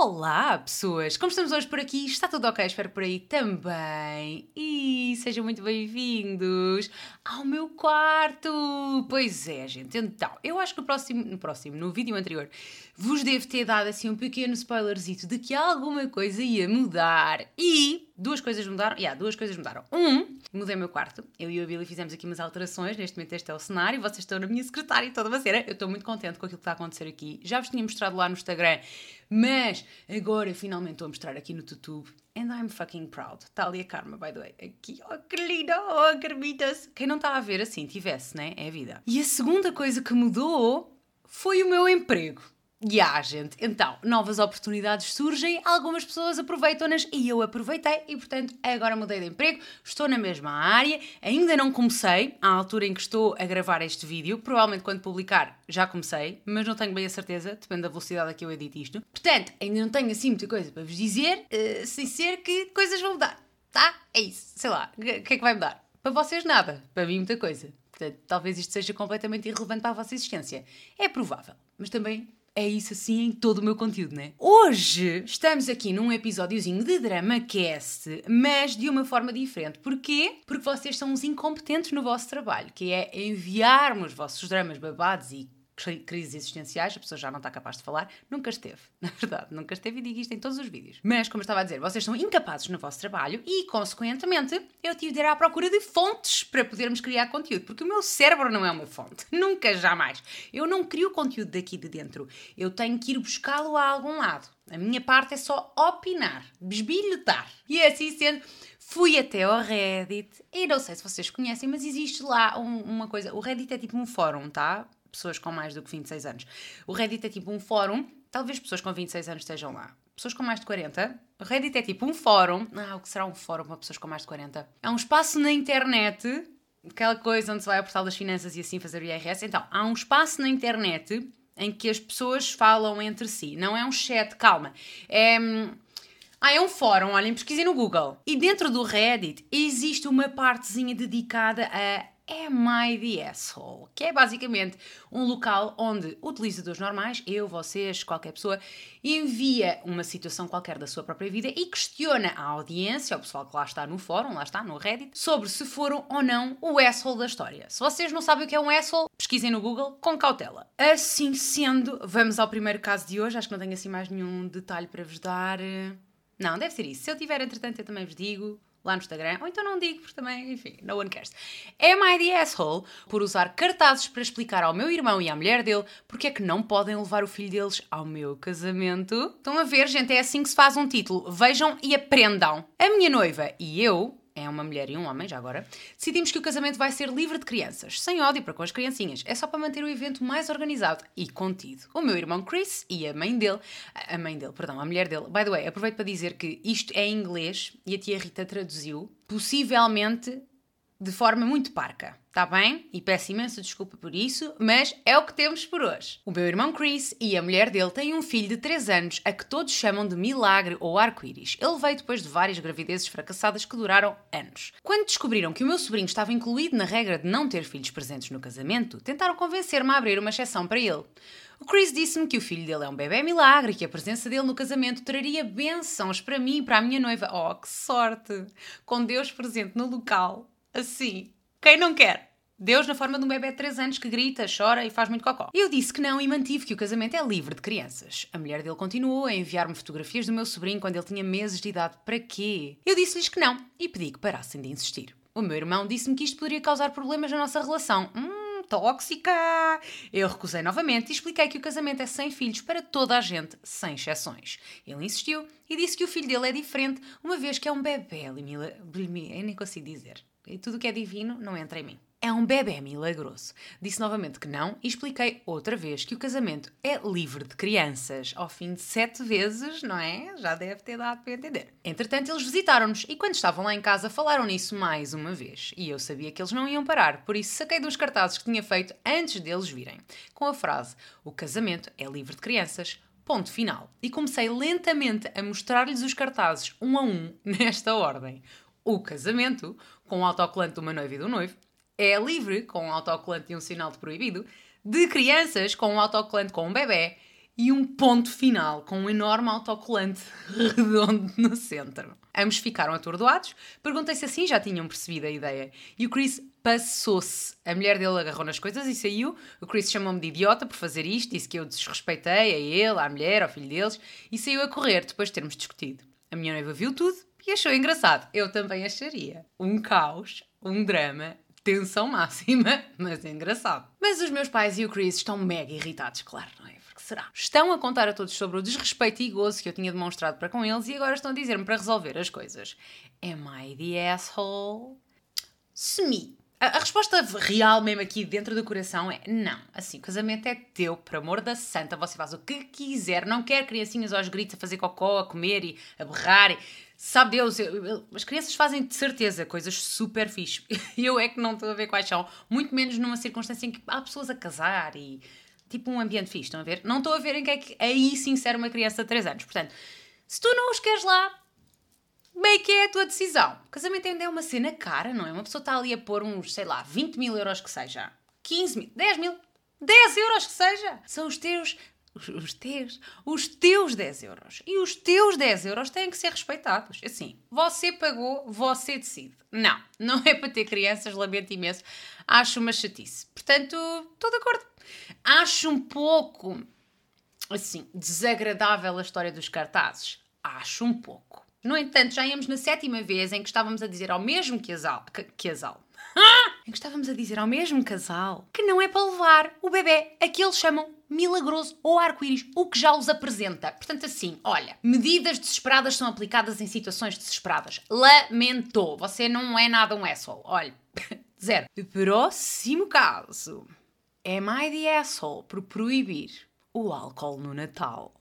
Olá, pessoas! Como estamos hoje por aqui? Está tudo ok? Espero por aí também. E sejam muito bem-vindos ao meu quarto! Pois é, gente. Então, eu acho que no próximo, no próximo, no vídeo anterior, vos devo ter dado assim um pequeno spoilerzito de que alguma coisa ia mudar. E duas coisas mudaram. Yeah, duas coisas mudaram. Um, mudei o meu quarto. Eu e a Billy fizemos aqui umas alterações. Neste momento este é o cenário. Vocês estão na minha secretária toda uma cena. Eu estou muito contente com aquilo que está a acontecer aqui. Já vos tinha mostrado lá no Instagram. Mas agora finalmente estou a mostrar aqui no YouTube. And I'm fucking proud. Está ali a Karma, by the way. Aqui, oh que linda, oh Carmitas. Quem não está a ver assim, tivesse, né? É a vida. E a segunda coisa que mudou foi o meu emprego. E há, gente. Então, novas oportunidades surgem, algumas pessoas aproveitam-nas e eu aproveitei e, portanto, agora mudei de emprego, estou na mesma área, ainda não comecei, à altura em que estou a gravar este vídeo, provavelmente quando publicar já comecei, mas não tenho bem a certeza, depende da velocidade a que eu edito isto. Portanto, ainda não tenho assim muita coisa para vos dizer, uh, sem ser que coisas vão mudar, tá? É isso, sei lá, o que é que vai mudar? Para vocês nada, para mim muita coisa. Portanto, talvez isto seja completamente irrelevante para a vossa existência. É provável, mas também é isso assim em todo o meu conteúdo, né? Hoje estamos aqui num episódiozinho de Drama Cast, mas de uma forma diferente. Porquê? Porque vocês são uns incompetentes no vosso trabalho, que é enviar-me os vossos dramas babados e crises existenciais, a pessoa já não está capaz de falar, nunca esteve, na verdade, nunca esteve e digo isto em todos os vídeos. Mas, como eu estava a dizer, vocês são incapazes no vosso trabalho e, consequentemente, eu tive de ir à procura de fontes para podermos criar conteúdo, porque o meu cérebro não é uma fonte, nunca, jamais. Eu não crio conteúdo daqui de dentro, eu tenho que ir buscá-lo a algum lado. A minha parte é só opinar, besbilhotar. E assim sendo, fui até ao Reddit e não sei se vocês conhecem, mas existe lá um, uma coisa. O Reddit é tipo um fórum, tá? Pessoas com mais do que 26 anos. O Reddit é tipo um fórum, talvez pessoas com 26 anos estejam lá. Pessoas com mais de 40. O Reddit é tipo um fórum. Ah, o que será um fórum para pessoas com mais de 40? É um espaço na internet, aquela coisa onde se vai ao portal das finanças e assim fazer o IRS. Então, há um espaço na internet em que as pessoas falam entre si. Não é um chat, calma. É. Ah, é um fórum, olhem, pesquisem no Google. E dentro do Reddit existe uma partezinha dedicada a Am I the Asshole? Que é basicamente um local onde utilizadores normais, eu, vocês, qualquer pessoa, envia uma situação qualquer da sua própria vida e questiona a audiência, o pessoal que lá está no fórum, lá está no Reddit, sobre se foram ou não o asshole da história. Se vocês não sabem o que é um asshole, pesquisem no Google com cautela. Assim sendo, vamos ao primeiro caso de hoje. Acho que não tenho assim mais nenhum detalhe para vos dar. Não, deve ser isso. Se eu tiver, entretanto, eu também vos digo lá no Instagram, ou então não digo, porque também, enfim, no one cares. Am I the asshole por usar cartazes para explicar ao meu irmão e à mulher dele porque é que não podem levar o filho deles ao meu casamento? Estão a ver, gente, é assim que se faz um título. Vejam e aprendam. A minha noiva e eu é uma mulher e um homem, já agora, decidimos que o casamento vai ser livre de crianças, sem ódio para com as criancinhas. É só para manter o evento mais organizado e contido. O meu irmão Chris e a mãe dele, a mãe dele, perdão, a mulher dele, by the way, aproveito para dizer que isto é em inglês e a tia Rita traduziu, possivelmente de forma muito parca, tá bem? E peço imensa desculpa por isso, mas é o que temos por hoje. O meu irmão Chris e a mulher dele têm um filho de 3 anos a que todos chamam de milagre ou arco-íris. Ele veio depois de várias gravidezes fracassadas que duraram anos. Quando descobriram que o meu sobrinho estava incluído na regra de não ter filhos presentes no casamento, tentaram convencer-me a abrir uma exceção para ele. O Chris disse-me que o filho dele é um bebê milagre e que a presença dele no casamento traria bênçãos para mim e para a minha noiva. Oh, que sorte! Com Deus presente no local. Assim, quem não quer? Deus na forma de um bebê de 3 anos que grita, chora e faz muito cocó. Eu disse que não e mantive que o casamento é livre de crianças. A mulher dele continuou a enviar-me fotografias do meu sobrinho quando ele tinha meses de idade. Para quê? Eu disse-lhes que não e pedi que parassem de insistir. O meu irmão disse-me que isto poderia causar problemas na nossa relação. Hum, tóxica! Eu recusei novamente e expliquei que o casamento é sem filhos para toda a gente, sem exceções. Ele insistiu e disse que o filho dele é diferente, uma vez que é um bebê. Eu nem consigo dizer e tudo o que é divino não entra em mim. É um bebê milagroso. Disse novamente que não e expliquei outra vez que o casamento é livre de crianças. Ao fim de sete vezes, não é? Já deve ter dado para entender. Entretanto, eles visitaram-nos e quando estavam lá em casa falaram nisso mais uma vez. E eu sabia que eles não iam parar, por isso saquei dos cartazes que tinha feito antes deles virem, com a frase: O casamento é livre de crianças. Ponto final. E comecei lentamente a mostrar-lhes os cartazes, um a um, nesta ordem. O casamento, com o autocolante de uma noiva e do noivo, é livre, com o autocolante e um sinal de proibido, de crianças com um autocolante com um bebê e um ponto final com um enorme autocolante redondo no centro. Ambos ficaram atordoados. Perguntei se assim já tinham percebido a ideia. E o Chris passou-se. A mulher dele agarrou nas coisas e saiu. O Chris chamou-me de idiota por fazer isto, disse que eu desrespeitei a ele, à mulher, ao filho deles e saiu a correr depois de termos discutido. A minha noiva viu tudo e achou engraçado. Eu também acharia. Um caos, um drama, tensão máxima, mas engraçado. Mas os meus pais e o Chris estão mega irritados, claro, não é? Porque será? Estão a contar a todos sobre o desrespeito e gozo que eu tinha demonstrado para com eles e agora estão a dizer-me para resolver as coisas. Am I the asshole? Semi. A, a, resposta real mesmo aqui dentro do coração é não. Assim, o casamento é teu, por amor da santa, você faz o que quiser. Não quer criancinhas aos gritos a fazer cocó, a comer e a berrar. E, sabe Deus, eu, eu, as crianças fazem de certeza coisas super fixe. Eu é que não estou a ver quais são. Muito menos numa circunstância em que há pessoas a casar e tipo um ambiente fixe, estão a ver? Não estou a ver em que é que aí sim ser uma criança de 3 anos. Portanto, se tu não os queres lá, bem que é a tua decisão. Casamento ainda é uma cena cara, não é? Uma pessoa está ali a pôr uns, sei lá, 20 mil euros que seja, 15 mil, 10 mil, 10 euros que seja. São os teus, os, os teus, os teus 10 euros. E os teus 10 euros têm que ser respeitados. Assim, você pagou, você decide. Não, não é para ter crianças, lamento imenso. Acho uma chatice. Portanto, estou de acordo. Acho um pouco, assim, desagradável a história dos cartazes. Acho um pouco. No entanto, já íamos na sétima vez em que estávamos a dizer ao mesmo casal. Casal. em que estávamos a dizer ao mesmo casal que não é para levar o bebê a que eles chamam milagroso ou arco-íris, o que já os apresenta. Portanto, assim, olha, medidas desesperadas são aplicadas em situações desesperadas. Lamentou. Você não é nada um asshole. Olha, zero. Próximo caso. Am I the asshole por proibir o álcool no Natal.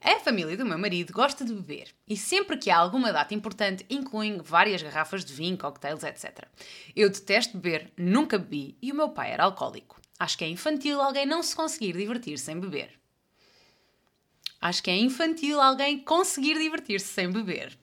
A família do meu marido gosta de beber e sempre que há alguma data importante incluem várias garrafas de vinho, cocktails, etc. Eu detesto beber, nunca bebi e o meu pai era alcoólico. Acho que é infantil alguém não se conseguir divertir sem beber. Acho que é infantil alguém conseguir divertir-se sem beber.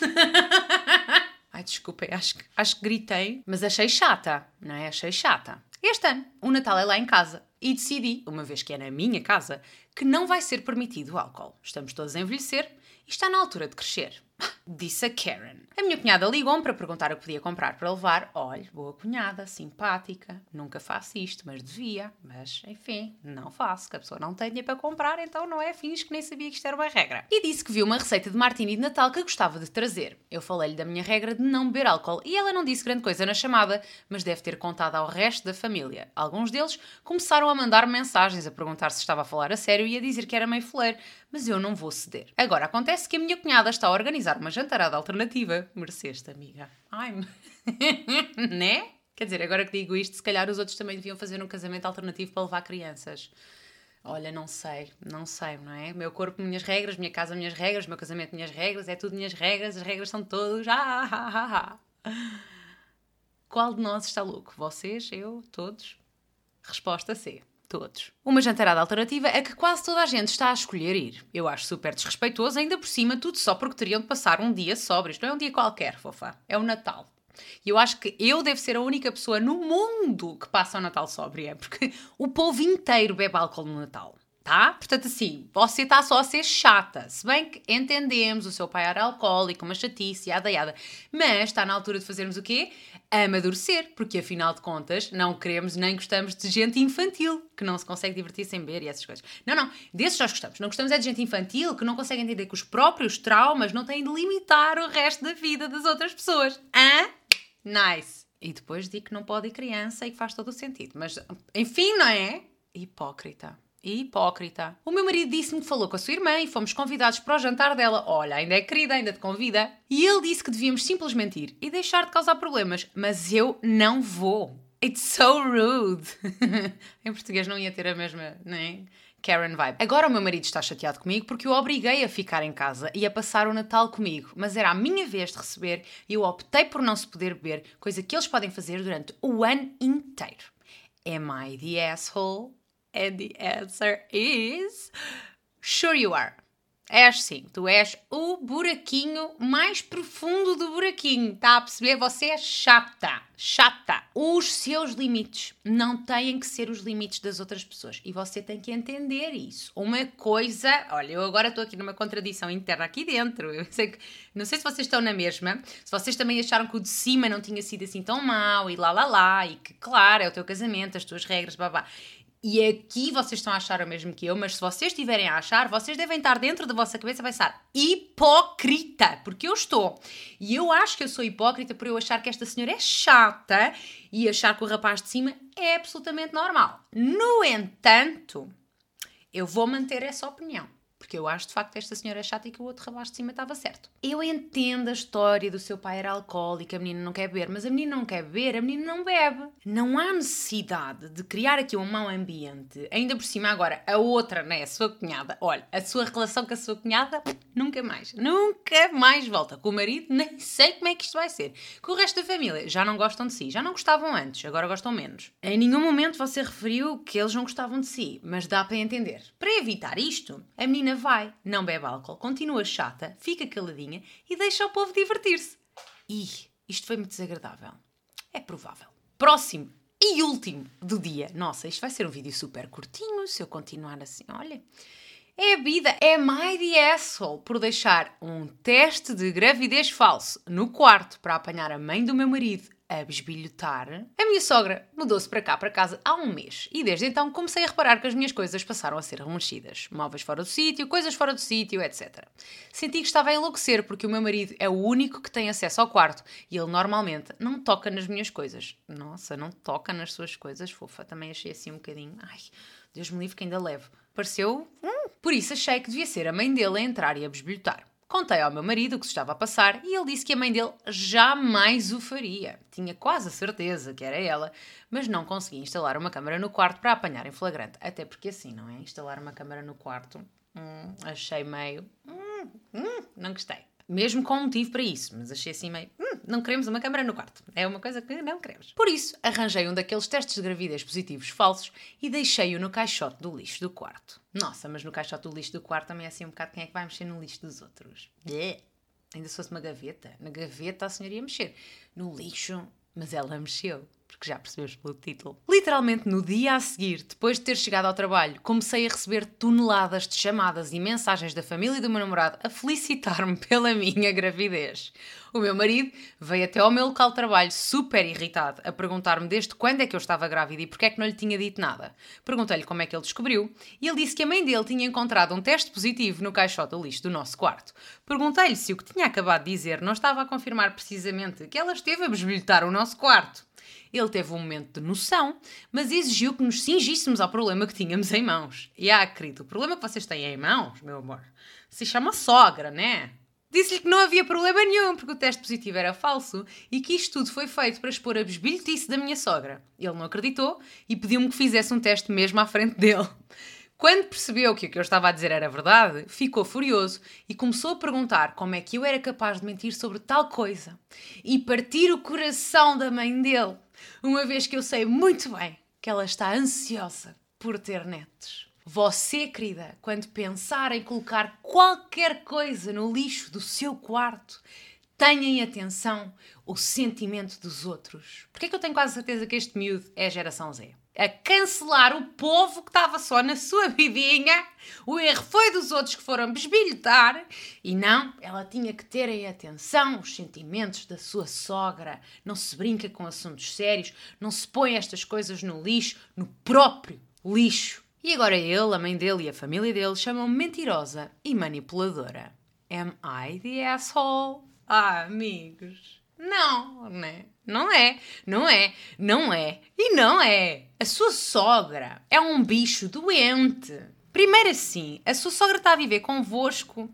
Ai, desculpem, acho, acho que gritei, mas achei chata, não é? Achei chata. Este ano, o Natal é lá em casa e decidi, uma vez que é na minha casa, que não vai ser permitido o álcool. Estamos todos a envelhecer e está na altura de crescer. Disse a Karen. A minha cunhada ligou-me para perguntar o que podia comprar para levar. Olha, boa cunhada, simpática. Nunca faço isto, mas devia. Mas, enfim, não faço, que a pessoa não tem dinheiro para comprar, então não é fins que nem sabia que isto era uma regra. E disse que viu uma receita de martini de Natal que gostava de trazer. Eu falei-lhe da minha regra de não beber álcool e ela não disse grande coisa na chamada, mas deve ter contado ao resto da família. Alguns deles começaram a mandar mensagens a perguntar se estava a falar a sério e a dizer que era meio fuleiro, mas eu não vou ceder. Agora, acontece que a minha cunhada está a organizar uma jantarada alternativa. Mereceste, amiga. Ai, né? Quer dizer, agora que digo isto, se calhar os outros também deviam fazer um casamento alternativo para levar crianças. Olha, não sei, não sei, não é? Meu corpo, minhas regras, minha casa, minhas regras, meu casamento, minhas regras, é tudo minhas regras, as regras são todos. Ah, ah, ah, ah. Qual de nós está louco? Vocês, eu, todos? Resposta C todos. Uma jantarada alternativa é que quase toda a gente está a escolher ir. Eu acho super desrespeitoso, ainda por cima, tudo só porque teriam de passar um dia sóbrios. Não é um dia qualquer, fofa. É o Natal. E eu acho que eu devo ser a única pessoa no mundo que passa o Natal sóbria, porque o povo inteiro bebe álcool no Natal tá? Portanto, assim, você está só a ser chata. Se bem que entendemos, o seu pai era alcoólico, uma chatice, yada yada. Mas está na altura de fazermos o quê? Amadurecer, porque afinal de contas não queremos nem gostamos de gente infantil que não se consegue divertir sem beber e essas coisas. Não, não, desses nós gostamos. Não gostamos é de gente infantil que não consegue entender que os próprios traumas não têm de limitar o resto da vida das outras pessoas. Hã? Nice. E depois digo que não pode ir criança e que faz todo o sentido. Mas, enfim, não é? Hipócrita. Hipócrita. O meu marido disse-me que falou com a sua irmã e fomos convidados para o jantar dela. Olha, ainda é querida, ainda te convida. E ele disse que devíamos simplesmente ir e deixar de causar problemas. Mas eu não vou. It's so rude. em português não ia ter a mesma, nem Karen vibe. Agora o meu marido está chateado comigo porque eu obriguei a ficar em casa e a passar o Natal comigo, mas era a minha vez de receber e eu optei por não se poder beber, coisa que eles podem fazer durante o ano inteiro. Am I the asshole? And the answer is sure you are. És sim, tu és o buraquinho mais profundo do buraquinho. Está a perceber? Você é chata. Chata. Os seus limites não têm que ser os limites das outras pessoas. E você tem que entender isso. Uma coisa. Olha, eu agora estou aqui numa contradição interna aqui dentro. Eu sei que. Não sei se vocês estão na mesma. Se vocês também acharam que o de cima não tinha sido assim tão mau e lá lá lá. E que, claro, é o teu casamento, as tuas regras, babá. E aqui vocês estão a achar o mesmo que eu, mas se vocês estiverem a achar, vocês devem estar dentro da vossa cabeça a pensar hipócrita, porque eu estou. E eu acho que eu sou hipócrita por eu achar que esta senhora é chata e achar que o rapaz de cima é absolutamente normal. No entanto, eu vou manter essa opinião. Porque eu acho de facto que esta senhora é chata e que o outro rapaz de cima estava certo. Eu entendo a história do seu pai era alcoólico, a menina não quer beber, mas a menina não quer beber, a menina não bebe. Não há necessidade de criar aqui um mau ambiente. Ainda por cima, agora, a outra, né, a sua cunhada, olha, a sua relação com a sua cunhada, nunca mais, nunca mais volta. Com o marido, nem sei como é que isto vai ser. Com o resto da família, já não gostam de si, já não gostavam antes, agora gostam menos. Em nenhum momento você referiu que eles não gostavam de si, mas dá para entender. Para evitar isto, a menina vai, não bebe álcool, continua chata, fica caladinha e deixa o povo divertir-se. Ih, isto foi muito desagradável. É provável. Próximo e último do dia. Nossa, isto vai ser um vídeo super curtinho se eu continuar assim. Olha, é a vida, é my the asshole por deixar um teste de gravidez falso no quarto para apanhar a mãe do meu marido a bisbilhotar. A minha sogra mudou-se para cá, para casa, há um mês. E desde então comecei a reparar que as minhas coisas passaram a ser remexidas. Móveis fora do sítio, coisas fora do sítio, etc. Senti que estava a enlouquecer porque o meu marido é o único que tem acesso ao quarto e ele normalmente não toca nas minhas coisas. Nossa, não toca nas suas coisas, fofa. Também achei assim um bocadinho. Ai, Deus me livre que ainda levo. Pareceu. Hum. Por isso achei que devia ser a mãe dele a entrar e a bisbilhotar. Contei ao meu marido o que se estava a passar e ele disse que a mãe dele jamais o faria. Tinha quase a certeza que era ela, mas não conseguia instalar uma câmara no quarto para apanhar em flagrante. Até porque assim, não é? Instalar uma câmara no quarto, hum, achei meio. Hum, hum, não gostei. Mesmo com um motivo para isso, mas achei assim meio. Hum, não queremos uma câmara no quarto. É uma coisa que não queremos. Por isso, arranjei um daqueles testes de gravidez positivos falsos e deixei-o no caixote do lixo do quarto. Nossa, mas no caixote do lixo do quarto também é assim um bocado quem é que vai mexer no lixo dos outros. Yeah. Ainda se fosse uma gaveta. Na gaveta a senhora ia mexer. No lixo, mas ela mexeu porque já percebes pelo título. Literalmente no dia a seguir, depois de ter chegado ao trabalho, comecei a receber toneladas de chamadas e mensagens da família do meu namorado a felicitar-me pela minha gravidez. O meu marido veio até ao meu local de trabalho super irritado a perguntar-me desde quando é que eu estava grávida e porque é que não lhe tinha dito nada. Perguntei-lhe como é que ele descobriu e ele disse que a mãe dele tinha encontrado um teste positivo no caixote do lixo do nosso quarto. Perguntei-lhe se o que tinha acabado de dizer não estava a confirmar precisamente que ela esteve a besbilhotar o nosso quarto. Ele teve um momento de noção, mas exigiu que nos cingíssemos ao problema que tínhamos em mãos. E ah, querido, o problema que vocês têm em mãos, meu amor, se chama sogra, né? Disse-lhe que não havia problema nenhum, porque o teste positivo era falso e que isto tudo foi feito para expor a besbilhotice da minha sogra. Ele não acreditou e pediu-me que fizesse um teste mesmo à frente dele. Quando percebeu que o que eu estava a dizer era verdade, ficou furioso e começou a perguntar como é que eu era capaz de mentir sobre tal coisa e partir o coração da mãe dele, uma vez que eu sei muito bem que ela está ansiosa por ter netos. Você, querida, quando pensar em colocar qualquer coisa no lixo do seu quarto, tenha em atenção o sentimento dos outros. Porque é que eu tenho quase certeza que este miúdo é geração Z? A cancelar o povo que estava só na sua vidinha. O erro foi dos outros que foram besbilhotar. E não, ela tinha que ter em atenção os sentimentos da sua sogra. Não se brinca com assuntos sérios, não se põe estas coisas no lixo, no próprio lixo. E agora ele, a mãe dele e a família dele chamam-me mentirosa e manipuladora. Am I the asshole? Ah, amigos. Não, né? Não é, não é, não é e não é. A sua sogra é um bicho doente. Primeiro assim, a sua sogra está a viver convosco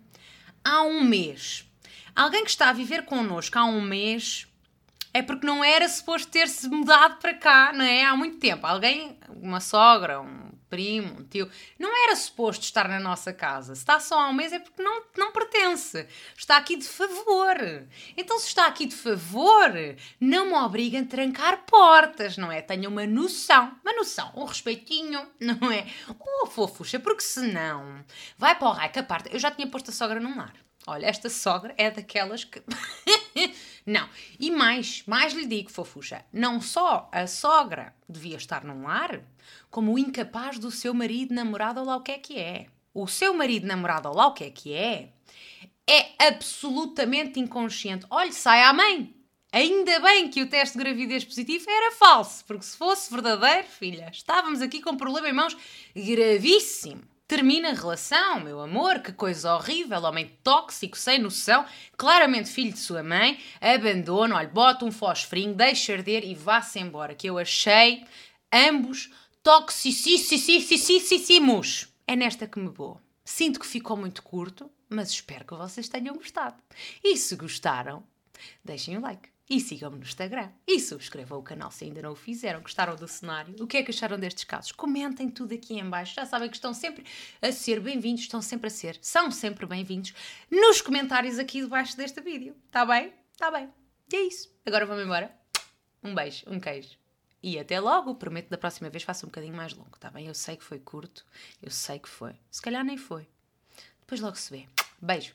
há um mês. Alguém que está a viver connosco há um mês é porque não era suposto ter-se mudado para cá, não é? Há muito tempo. Alguém, uma sogra, um primo, um tio. Não era suposto estar na nossa casa. Se está só há um mês é porque não, não pertence. Está aqui de favor. Então, se está aqui de favor, não me obriguem a trancar portas, não é? Tenham uma noção. Uma noção, um respeitinho, não é? Oh, fofucha, porque senão vai para o raio que a parte. Eu já tinha posto a sogra num lar. Olha, esta sogra é daquelas que. não. E mais, mais lhe digo, fofucha, não só a sogra devia estar num lar, como o incapaz do seu marido, namorado ou lá o que é que é. O seu marido, namorado ou lá o que é que é, é absolutamente inconsciente. Olhe, sai à mãe. Ainda bem que o teste de gravidez positivo era falso, porque se fosse verdadeiro, filha, estávamos aqui com um problema em mãos gravíssimo. Termina a relação, meu amor, que coisa horrível, homem tóxico, sem noção, claramente filho de sua mãe, abandona, olha, bota um fosforinho, deixa arder e vá-se embora, que eu achei ambos toxicíssimos. É nesta que me vou. Sinto que ficou muito curto, mas espero que vocês tenham gostado. E se gostaram, deixem o like. E sigam-me no Instagram. E subscrevam o canal se ainda não o fizeram. Gostaram do cenário? O que é que acharam destes casos? Comentem tudo aqui em baixo. Já sabem que estão sempre a ser bem-vindos, estão sempre a ser, são sempre bem-vindos nos comentários aqui debaixo deste vídeo. Está bem? Está bem. E é isso. Agora vamos embora. Um beijo, um queijo. E até logo. Prometo da próxima vez faça um bocadinho mais longo, está bem? Eu sei que foi curto, eu sei que foi. Se calhar nem foi. Depois logo se vê. Beijo.